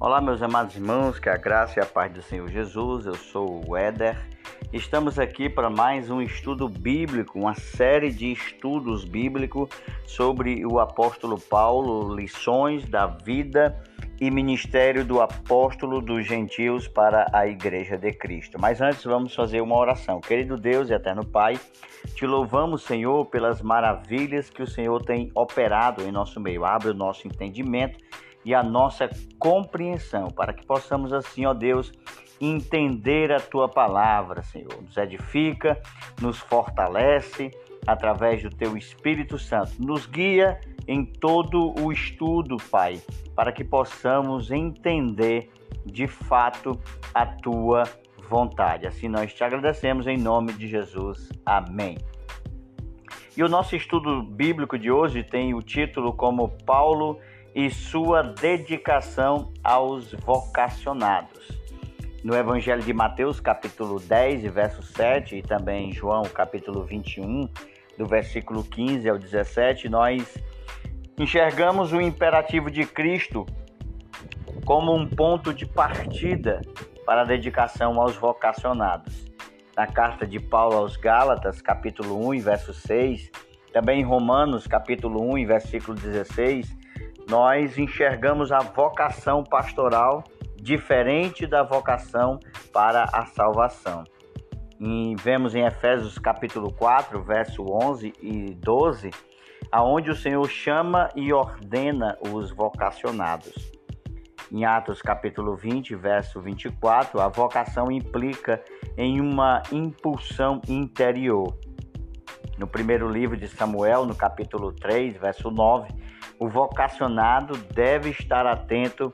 Olá, meus amados irmãos, que a graça e a paz do Senhor Jesus. Eu sou o Éder. Estamos aqui para mais um estudo bíblico, uma série de estudos bíblicos sobre o apóstolo Paulo, lições da vida e ministério do apóstolo dos gentios para a igreja de Cristo. Mas antes vamos fazer uma oração. Querido Deus e eterno Pai, te louvamos, Senhor, pelas maravilhas que o Senhor tem operado em nosso meio. Abre o nosso entendimento e a nossa compreensão, para que possamos assim, ó Deus, entender a tua palavra, Senhor. Nos edifica, nos fortalece através do teu Espírito Santo. Nos guia em todo o estudo, Pai, para que possamos entender de fato a tua vontade. Assim nós te agradecemos em nome de Jesus. Amém. E o nosso estudo bíblico de hoje tem o título como Paulo e sua dedicação aos vocacionados. No Evangelho de Mateus, capítulo 10, verso 7, e também em João, capítulo 21, do versículo 15 ao 17, nós enxergamos o imperativo de Cristo como um ponto de partida para a dedicação aos vocacionados. Na carta de Paulo aos Gálatas, capítulo 1, verso 6, também em Romanos, capítulo 1, versículo 16, nós enxergamos a vocação pastoral diferente da vocação para a salvação. E vemos em Efésios capítulo 4, verso 11 e 12, aonde o Senhor chama e ordena os vocacionados. Em Atos capítulo 20, verso 24, a vocação implica em uma impulsão interior. No primeiro livro de Samuel, no capítulo 3, verso 9, o vocacionado deve estar atento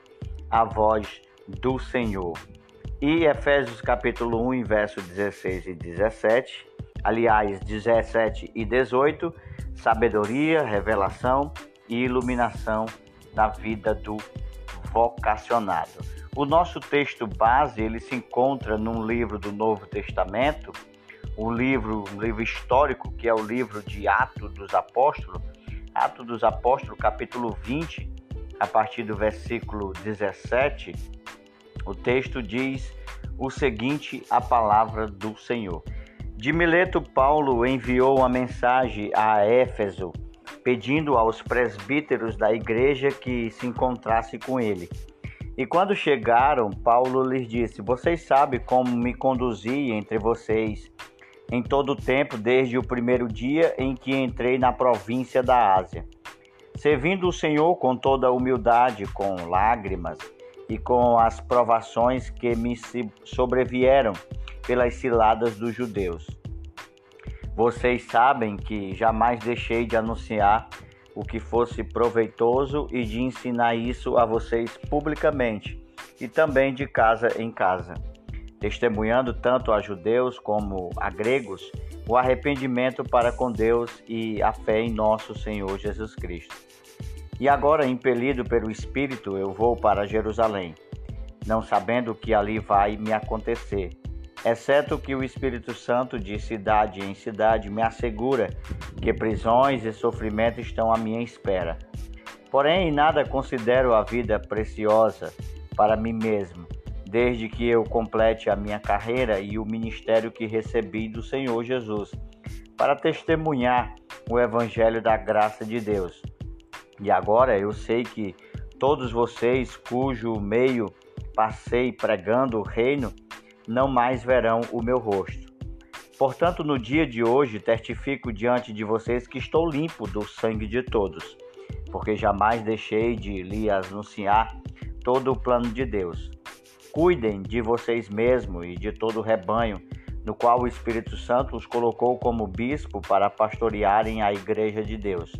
à voz do Senhor. E Efésios capítulo 1, verso 16 e 17, aliás, 17 e 18, sabedoria, revelação e iluminação da vida do vocacionado. O nosso texto base, ele se encontra num livro do Novo Testamento, um livro, um livro histórico, que é o livro de Atos dos Apóstolos, Atos dos Apóstolos, capítulo 20, a partir do versículo 17, o texto diz o seguinte: a palavra do Senhor. De Mileto, Paulo enviou uma mensagem a Éfeso, pedindo aos presbíteros da igreja que se encontrasse com ele. E quando chegaram, Paulo lhes disse: Vocês sabem como me conduzi entre vocês em todo o tempo, desde o primeiro dia em que entrei na província da Ásia, servindo o Senhor com toda humildade, com lágrimas e com as provações que me sobrevieram pelas ciladas dos judeus. Vocês sabem que jamais deixei de anunciar o que fosse proveitoso e de ensinar isso a vocês publicamente e também de casa em casa testemunhando tanto a judeus como a gregos o arrependimento para com Deus e a fé em nosso Senhor Jesus Cristo. E agora, impelido pelo Espírito, eu vou para Jerusalém, não sabendo o que ali vai me acontecer, exceto que o Espírito Santo, de cidade em cidade, me assegura que prisões e sofrimento estão à minha espera. Porém, nada considero a vida preciosa para mim mesmo desde que eu complete a minha carreira e o ministério que recebi do Senhor Jesus, para testemunhar o Evangelho da graça de Deus. E agora eu sei que todos vocês, cujo meio passei pregando o reino, não mais verão o meu rosto. Portanto, no dia de hoje, testifico diante de vocês que estou limpo do sangue de todos, porque jamais deixei de lhe anunciar todo o plano de Deus. Cuidem de vocês mesmos e de todo o rebanho, no qual o Espírito Santo os colocou como bispo para pastorearem a igreja de Deus,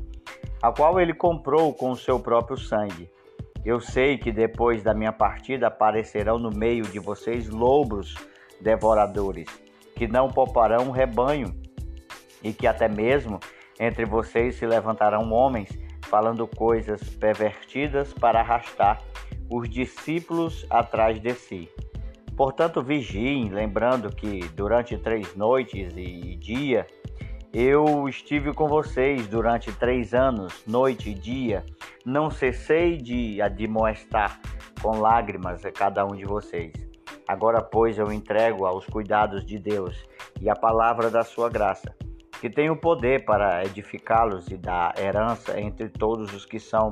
a qual ele comprou com o seu próprio sangue. Eu sei que depois da minha partida aparecerão no meio de vocês lobos devoradores, que não pouparão o rebanho, e que até mesmo entre vocês se levantarão homens falando coisas pervertidas para arrastar os discípulos atrás de si. Portanto, vigiem, lembrando que durante três noites e dia eu estive com vocês durante três anos, noite e dia, não cessei de admoestar com lágrimas a cada um de vocês. Agora, pois, eu entrego aos cuidados de Deus e à palavra da sua graça, que tem o poder para edificá-los e dar herança entre todos os que são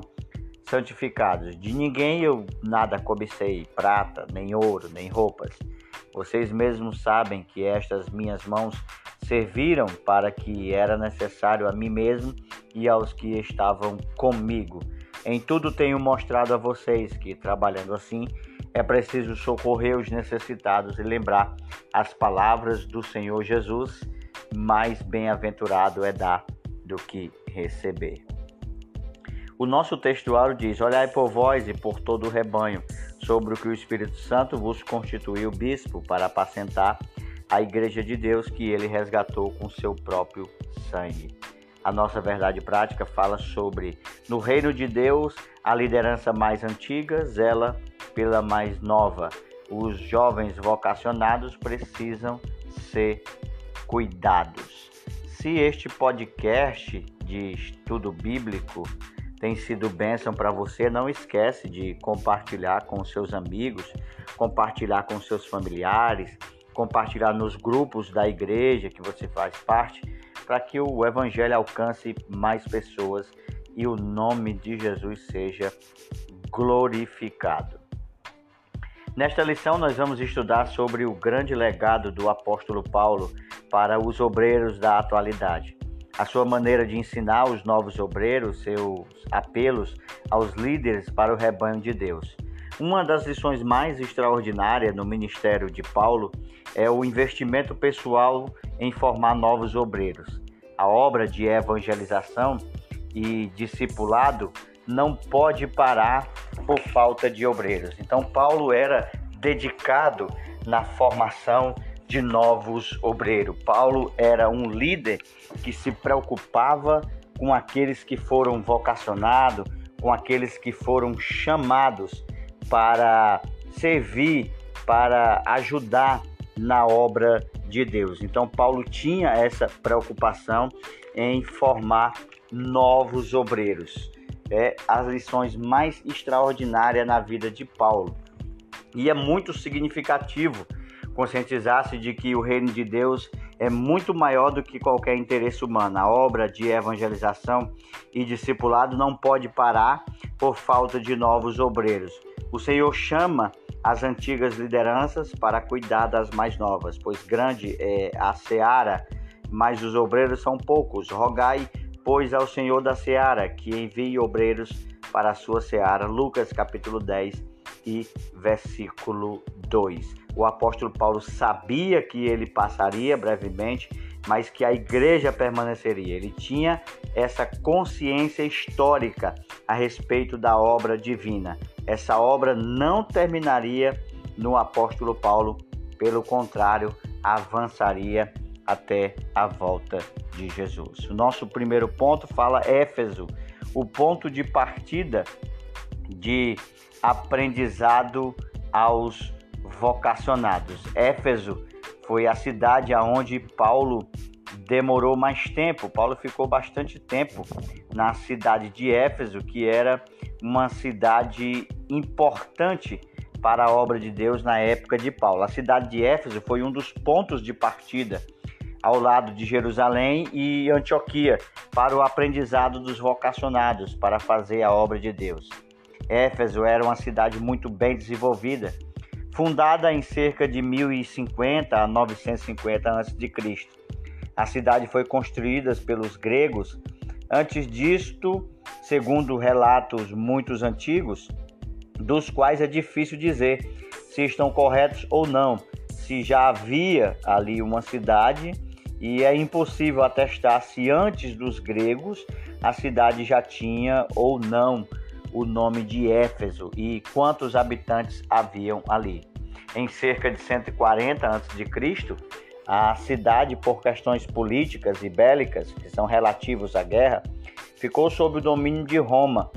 santificados. De ninguém eu nada cobicei, prata, nem ouro, nem roupas. Vocês mesmos sabem que estas minhas mãos serviram para que era necessário a mim mesmo e aos que estavam comigo. Em tudo tenho mostrado a vocês que, trabalhando assim, é preciso socorrer os necessitados e lembrar as palavras do Senhor Jesus: mais bem-aventurado é dar do que receber. O nosso textuário diz: Olhai por vós e por todo o rebanho, sobre o que o Espírito Santo vos constituiu bispo para apacentar a igreja de Deus que ele resgatou com seu próprio sangue. A nossa verdade prática fala sobre no reino de Deus a liderança mais antiga zela pela mais nova. Os jovens vocacionados precisam ser cuidados. Se este podcast de estudo bíblico tem sido bênção para você, não esquece de compartilhar com seus amigos, compartilhar com seus familiares, compartilhar nos grupos da igreja que você faz parte, para que o evangelho alcance mais pessoas e o nome de Jesus seja glorificado. Nesta lição, nós vamos estudar sobre o grande legado do apóstolo Paulo para os obreiros da atualidade. A sua maneira de ensinar os novos obreiros, seus apelos aos líderes para o rebanho de Deus. Uma das lições mais extraordinárias no ministério de Paulo é o investimento pessoal em formar novos obreiros. A obra de evangelização e discipulado não pode parar por falta de obreiros. Então, Paulo era dedicado na formação de novos obreiros. Paulo era um líder que se preocupava com aqueles que foram vocacionados, com aqueles que foram chamados para servir, para ajudar na obra de Deus. Então, Paulo tinha essa preocupação em formar novos obreiros. É as lições mais extraordinárias na vida de Paulo. E é muito significativo conscientizar-se de que o reino de Deus é muito maior do que qualquer interesse humano. A obra de evangelização e discipulado não pode parar por falta de novos obreiros. O Senhor chama as antigas lideranças para cuidar das mais novas, pois grande é a seara, mas os obreiros são poucos. Rogai, pois, ao Senhor da seara que envie obreiros para a sua seara. Lucas capítulo 10 e versículo 2. O apóstolo Paulo sabia que ele passaria brevemente, mas que a igreja permaneceria. Ele tinha essa consciência histórica a respeito da obra divina. Essa obra não terminaria no apóstolo Paulo, pelo contrário, avançaria até a volta de Jesus. O nosso primeiro ponto fala Éfeso, o ponto de partida de aprendizado aos vocacionados. Éfeso foi a cidade aonde Paulo demorou mais tempo. Paulo ficou bastante tempo na cidade de Éfeso, que era uma cidade importante para a obra de Deus na época de Paulo. A cidade de Éfeso foi um dos pontos de partida ao lado de Jerusalém e Antioquia para o aprendizado dos vocacionados para fazer a obra de Deus. Éfeso era uma cidade muito bem desenvolvida, fundada em cerca de 1050 a 950 a.C. A cidade foi construída pelos gregos. Antes disto, segundo relatos muito antigos, dos quais é difícil dizer se estão corretos ou não, se já havia ali uma cidade e é impossível atestar se antes dos gregos a cidade já tinha ou não o nome de Éfeso e quantos habitantes haviam ali. Em cerca de 140 a.C., a cidade, por questões políticas e bélicas que são relativos à guerra, ficou sob o domínio de Roma.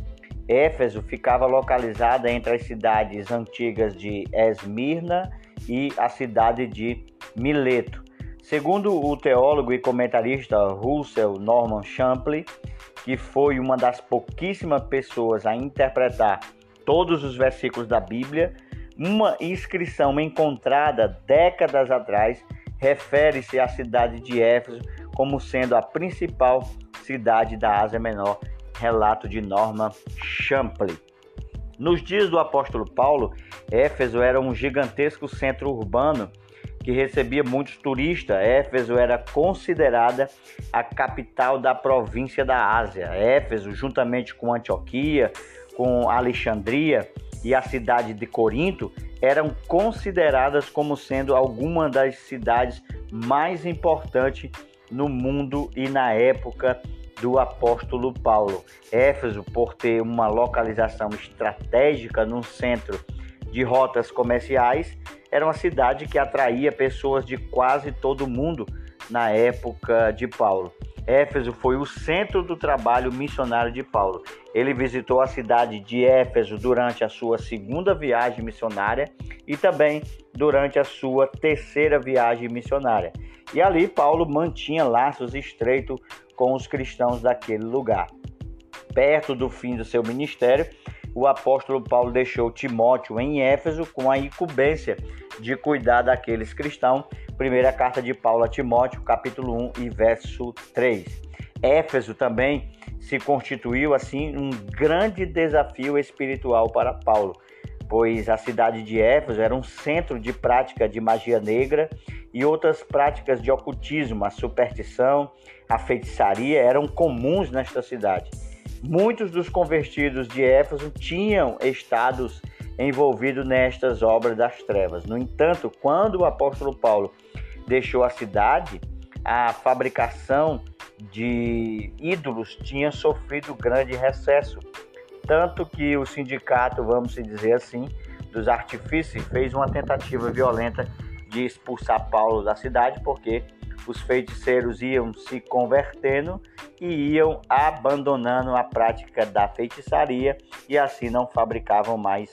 Éfeso ficava localizada entre as cidades antigas de Esmirna e a cidade de Mileto. Segundo o teólogo e comentarista Russell Norman Champlin, que foi uma das pouquíssimas pessoas a interpretar todos os versículos da Bíblia, uma inscrição encontrada décadas atrás refere-se à cidade de Éfeso como sendo a principal cidade da Ásia Menor, relato de Norman Champlin. Nos dias do apóstolo Paulo, Éfeso era um gigantesco centro urbano que recebia muitos turistas. Éfeso era considerada a capital da província da Ásia. Éfeso, juntamente com Antioquia, com Alexandria e a cidade de Corinto, eram consideradas como sendo algumas das cidades mais importantes no mundo e na época do apóstolo Paulo. Éfeso, por ter uma localização estratégica no centro de rotas comerciais, era uma cidade que atraía pessoas de quase todo mundo na época de Paulo. Éfeso foi o centro do trabalho missionário de Paulo. Ele visitou a cidade de Éfeso durante a sua segunda viagem missionária e também durante a sua terceira viagem missionária. E ali Paulo mantinha laços estreitos com os cristãos daquele lugar. Perto do fim do seu ministério, o apóstolo Paulo deixou Timóteo em Éfeso com a incumbência de cuidar daqueles cristãos. Primeira carta de Paulo a Timóteo, capítulo 1 e verso 3. Éfeso também se constituiu assim um grande desafio espiritual para Paulo, pois a cidade de Éfeso era um centro de prática de magia negra e outras práticas de ocultismo, a superstição, a feitiçaria eram comuns nesta cidade. Muitos dos convertidos de Éfeso tinham estados envolvidos nestas obras das trevas. No entanto, quando o apóstolo Paulo deixou a cidade, a fabricação de ídolos tinha sofrido grande recesso, tanto que o sindicato, vamos dizer assim, dos artifícios fez uma tentativa violenta de expulsar Paulo da cidade, porque os feiticeiros iam se convertendo e iam abandonando a prática da feitiçaria e assim não fabricavam mais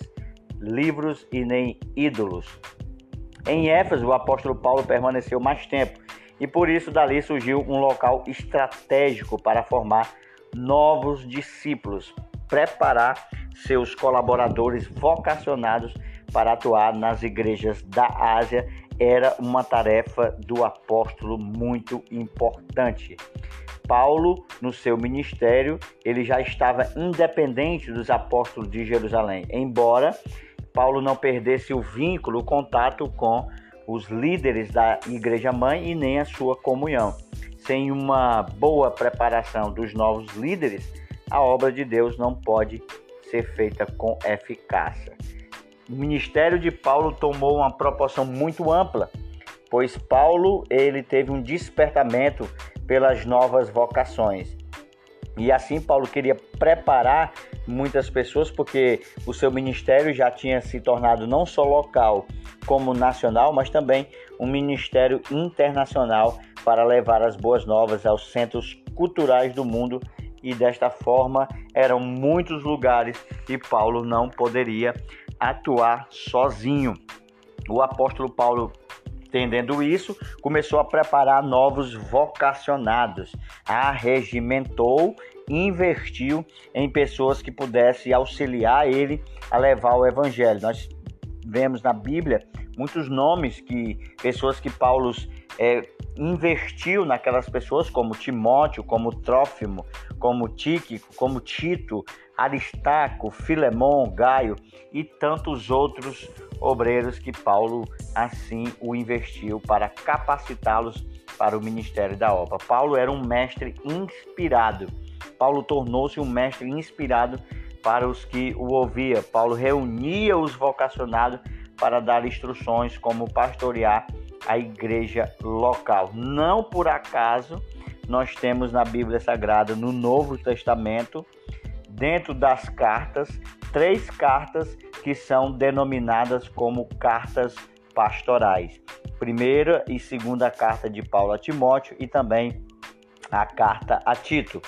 livros e nem ídolos. Em Éfeso, o apóstolo Paulo permaneceu mais tempo e por isso dali surgiu um local estratégico para formar novos discípulos, preparar seus colaboradores vocacionados para atuar nas igrejas da Ásia era uma tarefa do apóstolo muito importante. Paulo, no seu ministério, ele já estava independente dos apóstolos de Jerusalém, embora Paulo não perdesse o vínculo, o contato com os líderes da igreja mãe e nem a sua comunhão. Sem uma boa preparação dos novos líderes, a obra de Deus não pode ser feita com eficácia o ministério de Paulo tomou uma proporção muito ampla, pois Paulo ele teve um despertamento pelas novas vocações. E assim Paulo queria preparar muitas pessoas porque o seu ministério já tinha se tornado não só local como nacional, mas também um ministério internacional para levar as boas novas aos centros culturais do mundo e desta forma eram muitos lugares que Paulo não poderia atuar sozinho. O apóstolo Paulo, entendendo isso, começou a preparar novos vocacionados, arregimentou investiu em pessoas que pudessem auxiliar ele a levar o evangelho. Nós vemos na Bíblia muitos nomes que pessoas que Paulo é, investiu naquelas pessoas, como Timóteo, como Trófimo, como Tíquico, como Tito, Aristarco, Filemon, Gaio e tantos outros obreiros que Paulo assim o investiu para capacitá-los para o ministério da obra. Paulo era um mestre inspirado. Paulo tornou-se um mestre inspirado para os que o ouvia. Paulo reunia os vocacionados para dar instruções como pastorear a igreja local. Não por acaso nós temos na Bíblia Sagrada, no Novo Testamento, dentro das cartas, três cartas que são denominadas como cartas pastorais. Primeira e segunda carta de Paulo a Timóteo e também a carta a Tito.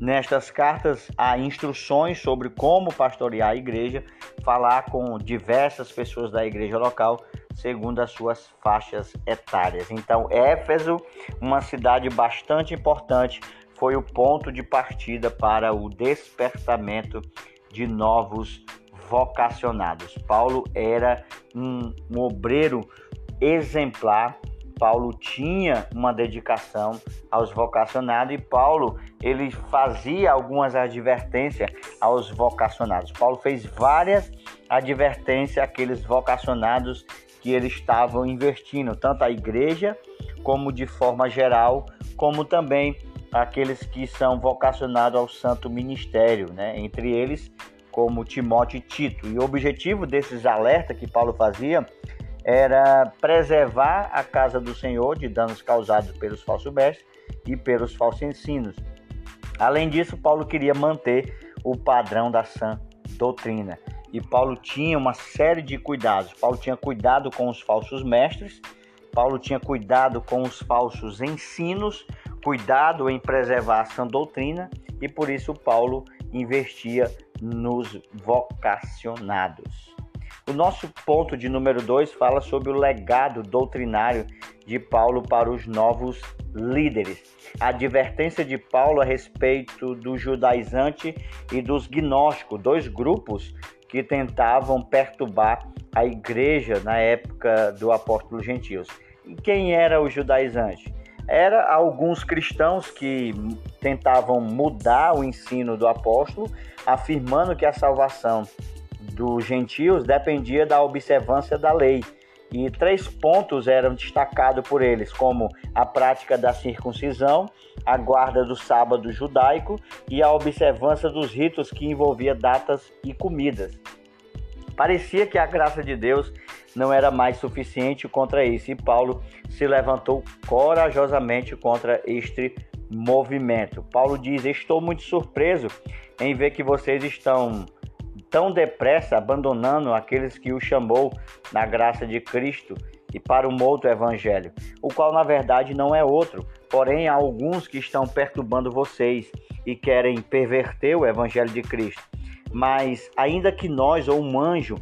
Nestas cartas há instruções sobre como pastorear a igreja, falar com diversas pessoas da igreja local segundo as suas faixas etárias. Então, Éfeso, uma cidade bastante importante, foi o ponto de partida para o despertamento de novos vocacionados. Paulo era um, um obreiro exemplar. Paulo tinha uma dedicação aos vocacionados e Paulo ele fazia algumas advertências aos vocacionados. Paulo fez várias advertências àqueles vocacionados que eles estavam investindo, tanto a igreja como de forma geral, como também aqueles que são vocacionados ao santo ministério, né? entre eles como Timóteo e Tito. E o objetivo desses alertas que Paulo fazia era preservar a casa do Senhor de danos causados pelos falsos mestres e pelos falsos ensinos. Além disso, Paulo queria manter o padrão da sã doutrina. E Paulo tinha uma série de cuidados. Paulo tinha cuidado com os falsos mestres, Paulo tinha cuidado com os falsos ensinos, cuidado em preservar a sã doutrina, e por isso Paulo investia nos vocacionados. O nosso ponto de número 2 fala sobre o legado doutrinário de Paulo para os novos líderes. A advertência de Paulo a respeito do judaizante e dos gnósticos, dois grupos que tentavam perturbar a igreja na época do apóstolo gentios. E quem era o judaizante? Era alguns cristãos que tentavam mudar o ensino do apóstolo, afirmando que a salvação dos gentios dependia da observância da lei. E três pontos eram destacados por eles, como a prática da circuncisão, a guarda do sábado judaico e a observância dos ritos que envolvia datas e comidas. Parecia que a graça de Deus não era mais suficiente contra isso, e Paulo se levantou corajosamente contra este movimento. Paulo diz: Estou muito surpreso em ver que vocês estão tão depressa abandonando aqueles que o chamou na graça de Cristo e para um outro evangelho, o qual na verdade não é outro, porém há alguns que estão perturbando vocês e querem perverter o evangelho de Cristo. Mas ainda que nós ou um anjo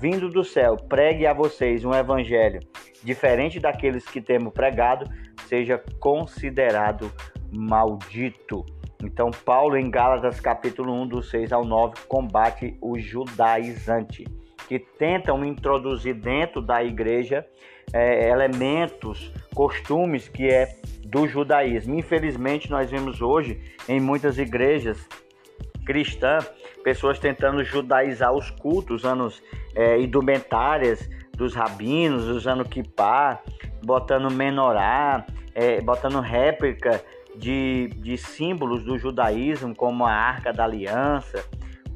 vindo do céu pregue a vocês um evangelho diferente daqueles que temos pregado, seja considerado maldito. Então, Paulo, em Gálatas, capítulo 1, do 6 ao 9, combate o judaizante, que tentam introduzir dentro da igreja é, elementos, costumes que é do judaísmo. Infelizmente, nós vemos hoje em muitas igrejas cristãs pessoas tentando judaizar os cultos, usando é, indumentárias dos rabinos, usando kippah, botando menorá, é, botando réplica de, de símbolos do judaísmo, como a Arca da Aliança,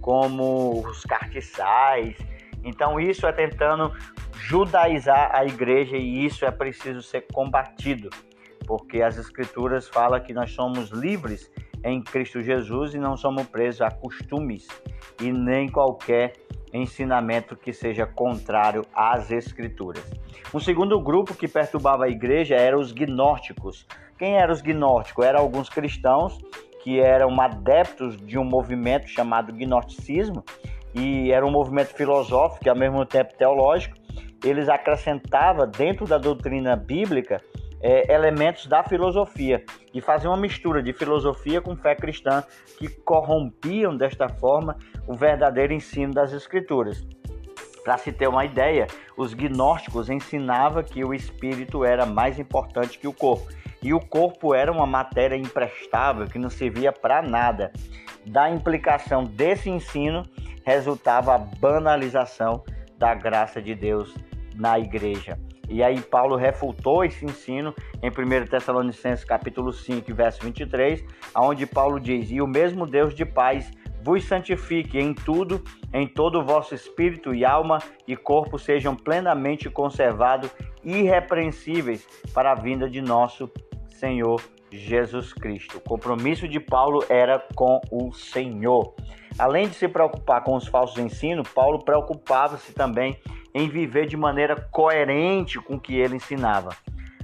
como os cartiçais. Então, isso é tentando judaizar a igreja e isso é preciso ser combatido, porque as Escrituras falam que nós somos livres em Cristo Jesus e não somos presos a costumes e nem qualquer ensinamento que seja contrário às Escrituras. Um segundo grupo que perturbava a igreja eram os gnósticos. Quem eram os gnósticos? Eram alguns cristãos que eram adeptos de um movimento chamado gnosticismo e era um movimento filosófico e ao mesmo tempo teológico. Eles acrescentavam dentro da doutrina bíblica é, elementos da filosofia e faziam uma mistura de filosofia com fé cristã que corrompiam desta forma o verdadeiro ensino das escrituras. Para se ter uma ideia, os gnósticos ensinavam que o espírito era mais importante que o corpo e o corpo era uma matéria imprestável que não servia para nada. Da implicação desse ensino resultava a banalização da graça de Deus na igreja. E aí Paulo refutou esse ensino em 1 Tessalonicenses capítulo 5, verso 23, onde Paulo diz: "E o mesmo Deus de paz vos santifique em tudo, em todo o vosso espírito e alma e corpo sejam plenamente conservados irrepreensíveis para a vinda de nosso Senhor Jesus Cristo. O compromisso de Paulo era com o Senhor. Além de se preocupar com os falsos ensinos, Paulo preocupava-se também em viver de maneira coerente com o que ele ensinava.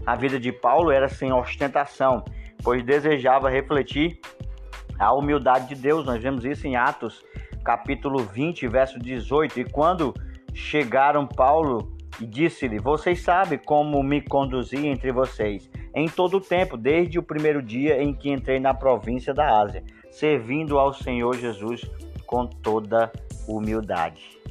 A vida de Paulo era sem ostentação, pois desejava refletir a humildade de Deus. Nós vemos isso em Atos, capítulo 20, verso 18. E quando chegaram Paulo e disse-lhe: Vocês sabem como me conduzi entre vocês em todo o tempo, desde o primeiro dia em que entrei na província da Ásia, servindo ao Senhor Jesus com toda humildade.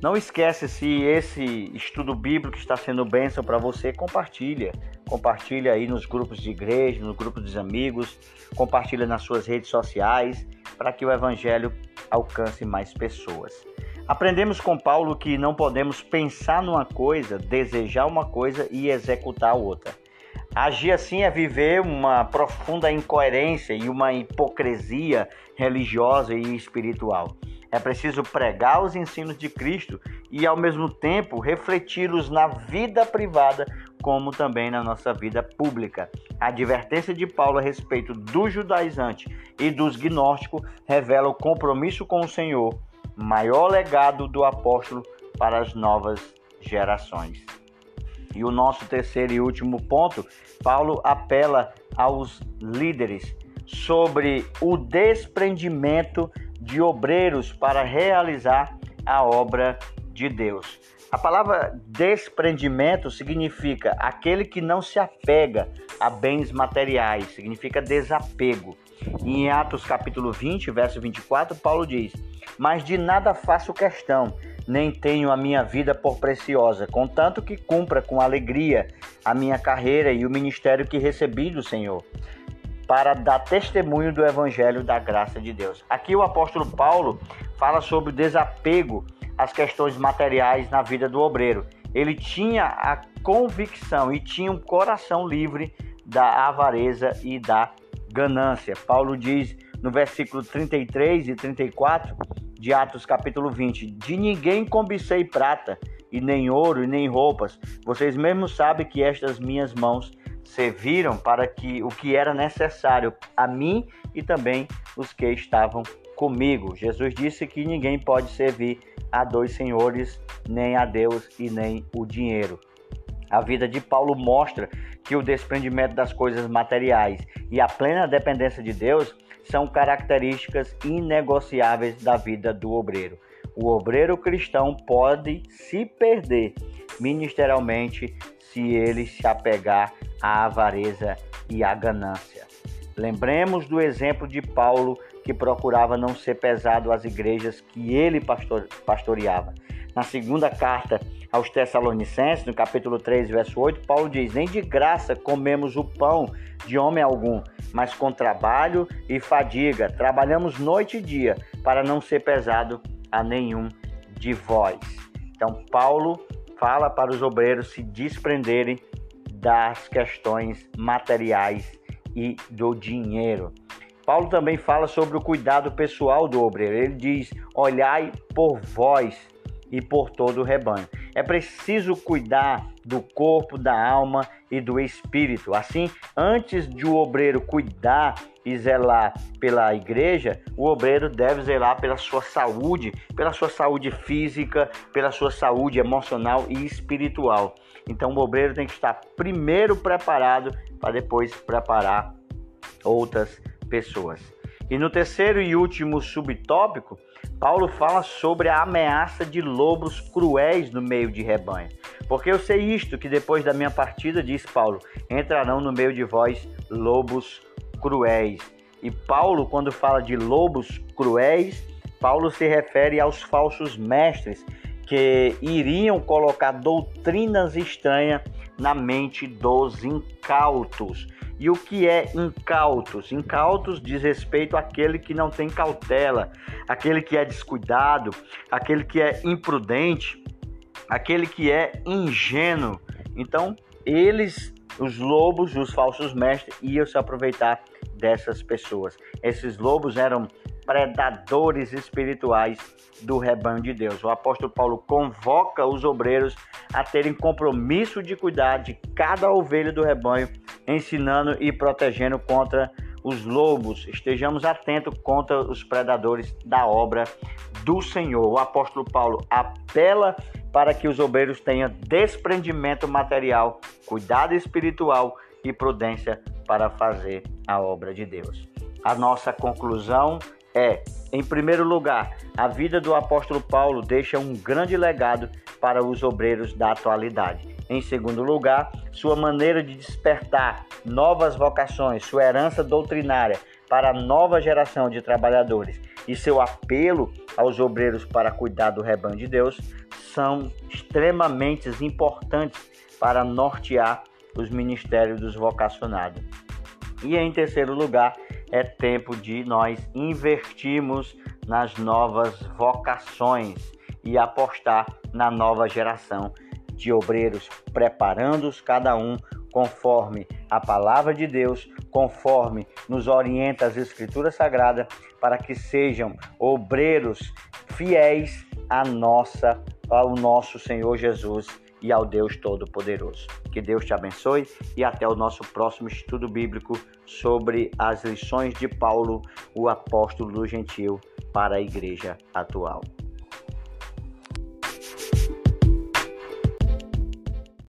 Não esquece se esse estudo bíblico está sendo bênção para você, compartilha. Compartilha aí nos grupos de igreja, nos grupos dos amigos, compartilha nas suas redes sociais para que o evangelho alcance mais pessoas. Aprendemos com Paulo que não podemos pensar numa coisa, desejar uma coisa e executar outra. Agir assim é viver uma profunda incoerência e uma hipocrisia religiosa e espiritual. É preciso pregar os ensinos de Cristo e, ao mesmo tempo, refleti-los na vida privada, como também na nossa vida pública. A advertência de Paulo a respeito do judaizante e dos gnósticos revela o compromisso com o Senhor, maior legado do apóstolo para as novas gerações. E o nosso terceiro e último ponto, Paulo apela aos líderes sobre o desprendimento de obreiros para realizar a obra de Deus. A palavra desprendimento significa aquele que não se apega a bens materiais, significa desapego. Em Atos capítulo 20, verso 24, Paulo diz: Mas de nada faço questão, nem tenho a minha vida por preciosa, contanto que cumpra com alegria a minha carreira e o ministério que recebi do Senhor para dar testemunho do evangelho da graça de Deus. Aqui o apóstolo Paulo fala sobre o desapego às questões materiais na vida do obreiro. Ele tinha a convicção e tinha um coração livre da avareza e da ganância. Paulo diz no versículo 33 e 34 de Atos capítulo 20: De ninguém cobicei prata, e nem ouro, e nem roupas. Vocês mesmos sabem que estas minhas mãos serviram para que o que era necessário a mim e também os que estavam comigo. Jesus disse que ninguém pode servir a dois senhores, nem a Deus e nem o dinheiro. A vida de Paulo mostra que o desprendimento das coisas materiais e a plena dependência de Deus são características inegociáveis da vida do obreiro. O obreiro cristão pode se perder ministerialmente se ele se apegar à avareza e à ganância. Lembremos do exemplo de Paulo que procurava não ser pesado às igrejas que ele pastor, pastoreava. Na segunda carta aos Tessalonicenses, no capítulo 3, verso 8, Paulo diz: Nem de graça comemos o pão de homem algum, mas com trabalho e fadiga. Trabalhamos noite e dia para não ser pesado a nenhum de vós. Então, Paulo fala para os obreiros se desprenderem das questões materiais e do dinheiro. Paulo também fala sobre o cuidado pessoal do obreiro. Ele diz: Olhai por vós e por todo o rebanho. É preciso cuidar do corpo, da alma e do espírito. Assim, antes de o obreiro cuidar e zelar pela igreja, o obreiro deve zelar pela sua saúde, pela sua saúde física, pela sua saúde emocional e espiritual. Então, o obreiro tem que estar primeiro preparado para depois preparar outras pessoas. E no terceiro e último subtópico, Paulo fala sobre a ameaça de lobos cruéis no meio de rebanho. Porque eu sei isto, que depois da minha partida, diz Paulo, entrarão no meio de vós lobos cruéis. E Paulo, quando fala de lobos cruéis, Paulo se refere aos falsos mestres que iriam colocar doutrinas estranhas na mente dos incautos. E o que é incautos? Incautos diz respeito àquele que não tem cautela, aquele que é descuidado, aquele que é imprudente, aquele que é ingênuo. Então, eles, os lobos, os falsos mestres, iam se aproveitar dessas pessoas. Esses lobos eram predadores espirituais do rebanho de Deus. O apóstolo Paulo convoca os obreiros a terem compromisso de cuidar de cada ovelha do rebanho, ensinando e protegendo contra os lobos. Estejamos atentos contra os predadores da obra do Senhor. O apóstolo Paulo apela para que os obreiros tenham desprendimento material, cuidado espiritual e prudência para fazer a obra de Deus. A nossa conclusão é, em primeiro lugar, a vida do apóstolo Paulo deixa um grande legado para os obreiros da atualidade. Em segundo lugar, sua maneira de despertar novas vocações, sua herança doutrinária para a nova geração de trabalhadores e seu apelo aos obreiros para cuidar do rebanho de Deus são extremamente importantes para nortear os ministérios dos vocacionados. E em terceiro lugar, é tempo de nós investirmos nas novas vocações e apostar na nova geração de obreiros, preparando-os cada um conforme a palavra de Deus, conforme nos orienta as Escrituras Sagradas, para que sejam obreiros fiéis à nossa, ao nosso Senhor Jesus e ao Deus Todo-Poderoso. Que Deus te abençoe e até o nosso próximo estudo bíblico sobre as lições de Paulo, o apóstolo do gentil, para a igreja atual.